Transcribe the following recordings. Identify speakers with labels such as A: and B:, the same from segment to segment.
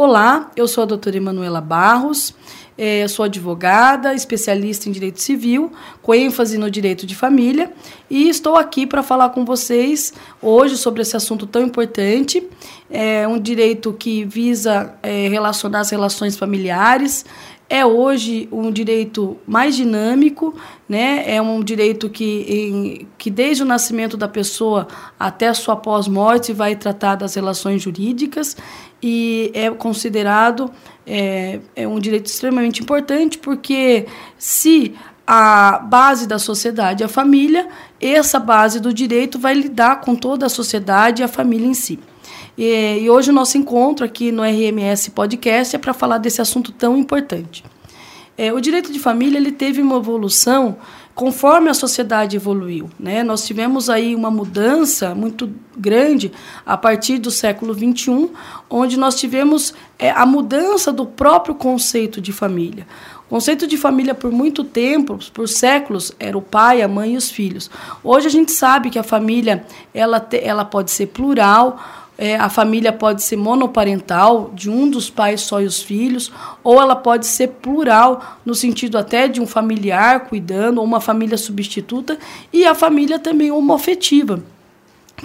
A: Olá, eu sou a doutora Emanuela Barros, é, sou advogada, especialista em direito civil, com ênfase no direito de família, e estou aqui para falar com vocês hoje sobre esse assunto tão importante. É um direito que visa é, relacionar as relações familiares, é hoje um direito mais dinâmico, né? é um direito que, em, que desde o nascimento da pessoa até a sua pós-morte vai tratar das relações jurídicas e é considerado é, é um direito extremamente importante porque se a base da sociedade a família, essa base do direito vai lidar com toda a sociedade e a família em si. E, e hoje o nosso encontro aqui no RMS Podcast é para falar desse assunto tão importante. É, o direito de família ele teve uma evolução conforme a sociedade evoluiu. Né? Nós tivemos aí uma mudança muito grande a partir do século XXI, onde nós tivemos é, a mudança do próprio conceito de família. O conceito de família, por muito tempo, por séculos, era o pai, a mãe e os filhos. Hoje a gente sabe que a família ela, ela pode ser plural, é, a família pode ser monoparental, de um dos pais só e os filhos, ou ela pode ser plural, no sentido até de um familiar cuidando, ou uma família substituta, e a família também homoafetiva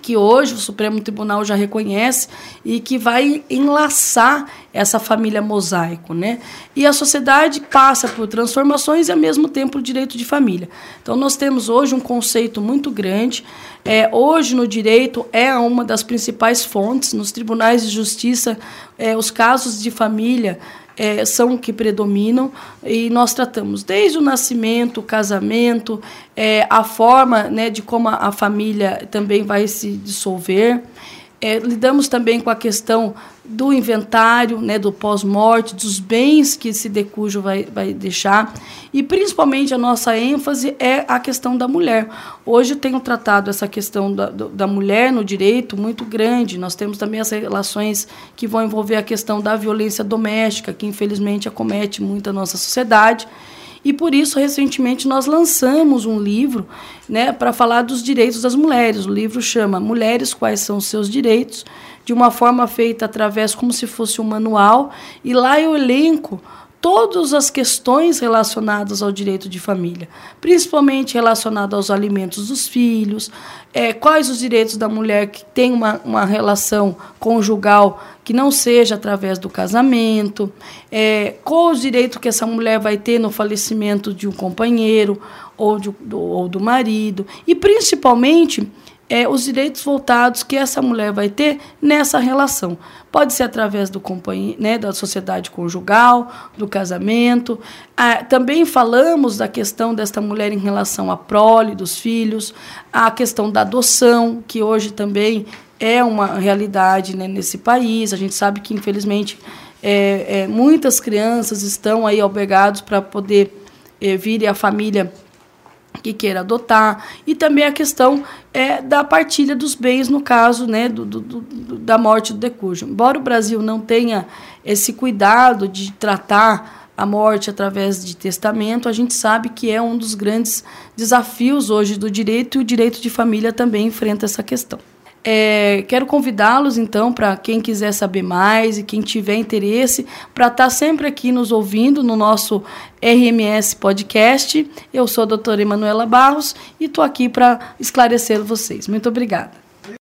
A: que hoje o Supremo Tribunal já reconhece e que vai enlaçar essa família mosaico, né? E a sociedade passa por transformações e ao mesmo tempo o direito de família. Então nós temos hoje um conceito muito grande. É, hoje no direito é uma das principais fontes nos tribunais de justiça é, os casos de família é, são que predominam e nós tratamos desde o nascimento, o casamento, é, a forma né, de como a, a família também vai se dissolver. É, lidamos também com a questão do inventário, né, do pós-morte, dos bens que esse decujo vai, vai deixar. E, principalmente, a nossa ênfase é a questão da mulher. Hoje eu tenho tratado essa questão da, da mulher no direito muito grande. Nós temos também as relações que vão envolver a questão da violência doméstica, que, infelizmente, acomete muito a nossa sociedade. E por isso, recentemente, nós lançamos um livro né, para falar dos direitos das mulheres. O livro chama Mulheres, Quais São os Seus Direitos? de uma forma feita através como se fosse um manual. E lá eu elenco todas as questões relacionadas ao direito de família, principalmente relacionado aos alimentos dos filhos, é, quais os direitos da mulher que tem uma, uma relação conjugal que não seja através do casamento, é, qual os direitos que essa mulher vai ter no falecimento de um companheiro ou, de, do, ou do marido, e principalmente é, os direitos voltados que essa mulher vai ter nessa relação. Pode ser através do né, da sociedade conjugal, do casamento. Ah, também falamos da questão desta mulher em relação à prole, dos filhos, a questão da adoção, que hoje também é uma realidade né, nesse país. A gente sabe que, infelizmente, é, é, muitas crianças estão aí albergados para poder é, vir a família que queira adotar, e também a questão é, da partilha dos bens, no caso né, do, do, do da morte do decúgio. Embora o Brasil não tenha esse cuidado de tratar a morte através de testamento, a gente sabe que é um dos grandes desafios hoje do direito, e o direito de família também enfrenta essa questão. É, quero convidá-los, então, para quem quiser saber mais e quem tiver interesse, para estar tá sempre aqui nos ouvindo no nosso RMS Podcast. Eu sou a doutora Emanuela Barros e estou aqui para esclarecer vocês. Muito obrigada.